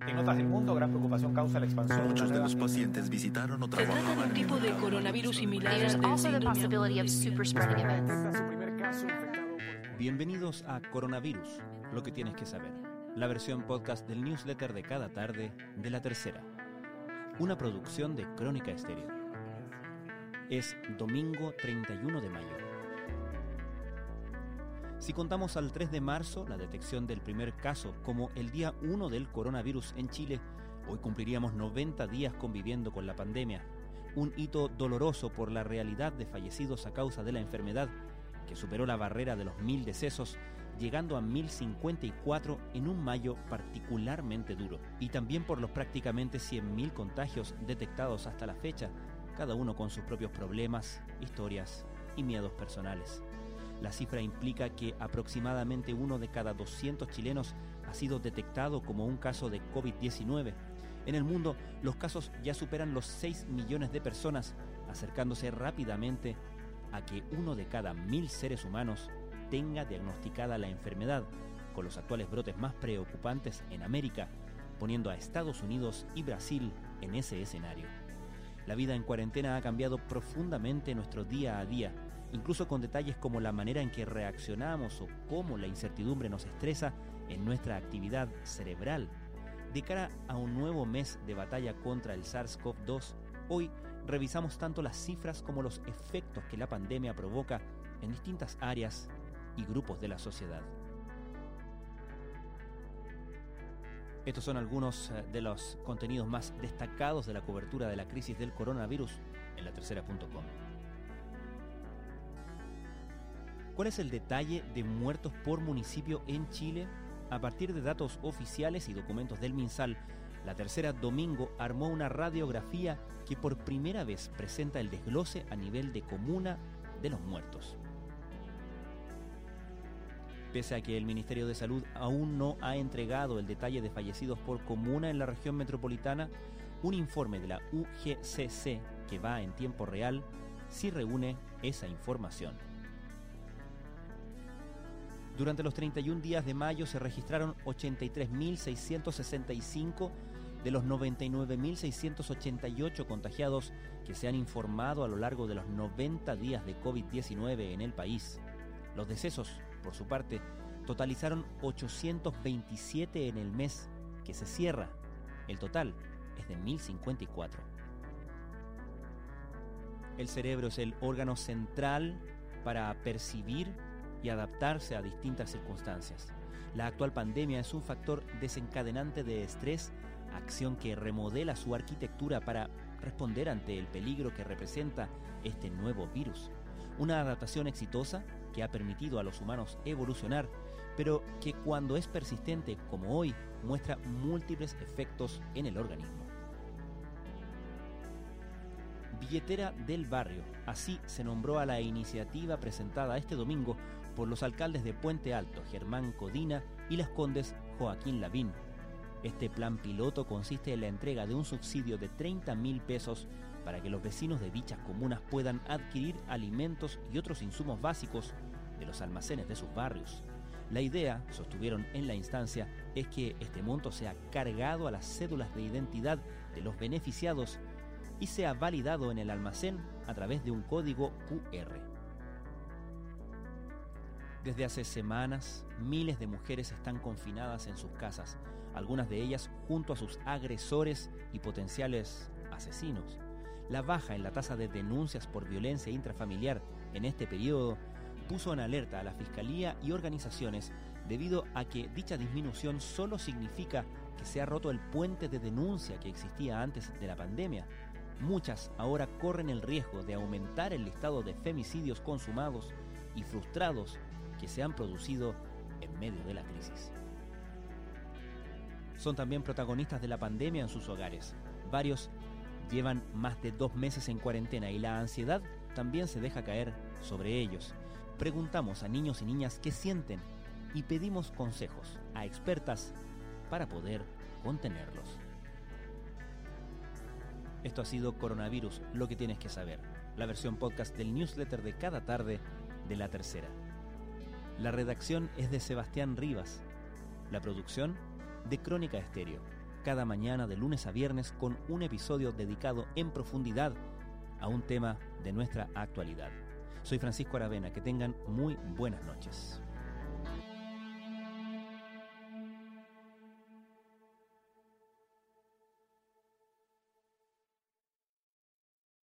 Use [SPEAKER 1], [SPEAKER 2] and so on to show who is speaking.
[SPEAKER 1] En otras del mundo, gran preocupación causa la expansión.
[SPEAKER 2] Muchos de los pacientes visitaron o
[SPEAKER 3] Se trata de un tipo de coronavirus similar
[SPEAKER 4] Bienvenidos a Coronavirus, lo que tienes que saber. La versión podcast del newsletter de cada tarde de la tercera. Una producción de Crónica Estéreo. Es domingo 31 de mayo. Si contamos al 3 de marzo, la detección del primer caso, como el día 1 del coronavirus en Chile, hoy cumpliríamos 90 días conviviendo con la pandemia. Un hito doloroso por la realidad de fallecidos a causa de la enfermedad, que superó la barrera de los mil decesos, llegando a 1054 en un mayo particularmente duro. Y también por los prácticamente 100.000 contagios detectados hasta la fecha, cada uno con sus propios problemas, historias y miedos personales. La cifra implica que aproximadamente uno de cada 200 chilenos ha sido detectado como un caso de COVID-19. En el mundo, los casos ya superan los 6 millones de personas, acercándose rápidamente a que uno de cada mil seres humanos tenga diagnosticada la enfermedad, con los actuales brotes más preocupantes en América, poniendo a Estados Unidos y Brasil en ese escenario. La vida en cuarentena ha cambiado profundamente nuestro día a día, incluso con detalles como la manera en que reaccionamos o cómo la incertidumbre nos estresa en nuestra actividad cerebral. De cara a un nuevo mes de batalla contra el SARS-CoV-2, hoy revisamos tanto las cifras como los efectos que la pandemia provoca en distintas áreas y grupos de la sociedad. Estos son algunos eh, de los contenidos más destacados de la cobertura de la crisis del coronavirus en la tercera.com. ¿Cuál es el detalle de muertos por municipio en Chile? A partir de datos oficiales y documentos del MinSal, la tercera domingo armó una radiografía que por primera vez presenta el desglose a nivel de comuna de los muertos. Pese a que el Ministerio de Salud aún no ha entregado el detalle de fallecidos por comuna en la región metropolitana, un informe de la UGCC que va en tiempo real sí reúne esa información. Durante los 31 días de mayo se registraron 83.665 de los 99.688 contagiados que se han informado a lo largo de los 90 días de COVID-19 en el país. Los decesos, por su parte, totalizaron 827 en el mes que se cierra. El total es de 1.054. El cerebro es el órgano central para percibir y adaptarse a distintas circunstancias. La actual pandemia es un factor desencadenante de estrés, acción que remodela su arquitectura para responder ante el peligro que representa este nuevo virus. Una adaptación exitosa que ha permitido a los humanos evolucionar, pero que cuando es persistente como hoy muestra múltiples efectos en el organismo. Billetera del Barrio. Así se nombró a la iniciativa presentada este domingo por los alcaldes de Puente Alto, Germán Codina, y Las Condes, Joaquín Lavín. Este plan piloto consiste en la entrega de un subsidio de 30 mil pesos para que los vecinos de dichas comunas puedan adquirir alimentos y otros insumos básicos de los almacenes de sus barrios. La idea, sostuvieron en la instancia, es que este monto sea cargado a las cédulas de identidad de los beneficiados y sea validado en el almacén a través de un código QR. Desde hace semanas, miles de mujeres están confinadas en sus casas, algunas de ellas junto a sus agresores y potenciales asesinos. La baja en la tasa de denuncias por violencia intrafamiliar en este periodo puso en alerta a la Fiscalía y organizaciones debido a que dicha disminución solo significa que se ha roto el puente de denuncia que existía antes de la pandemia. Muchas ahora corren el riesgo de aumentar el listado de femicidios consumados y frustrados que se han producido en medio de la crisis. Son también protagonistas de la pandemia en sus hogares. Varios llevan más de dos meses en cuarentena y la ansiedad también se deja caer sobre ellos. Preguntamos a niños y niñas qué sienten y pedimos consejos a expertas para poder contenerlos. Esto ha sido Coronavirus, lo que tienes que saber, la versión podcast del newsletter de cada tarde de la tercera. La redacción es de Sebastián Rivas, la producción de Crónica Estéreo. cada mañana de lunes a viernes con un episodio dedicado en profundidad a un tema de nuestra actualidad. Soy Francisco Aravena, que tengan muy buenas noches.